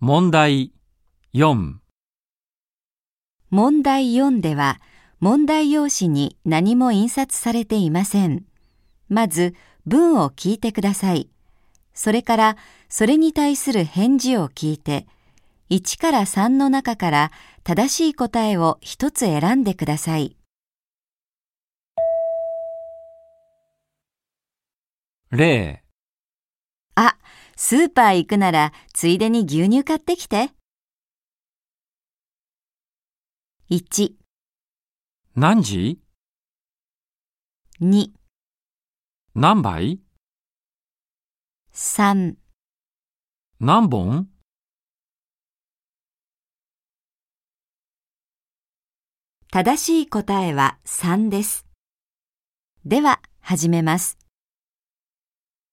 問題4、問題4では、問題用紙に何も印刷されていません。まず、文を聞いてください。それから、それに対する返事を聞いて、1から3の中から正しい答えを一つ選んでください。0、あ、スーパー行くならついでに牛乳買ってきて。1、何時？2、何杯？3何本？正しい答えは3です。では、始めます。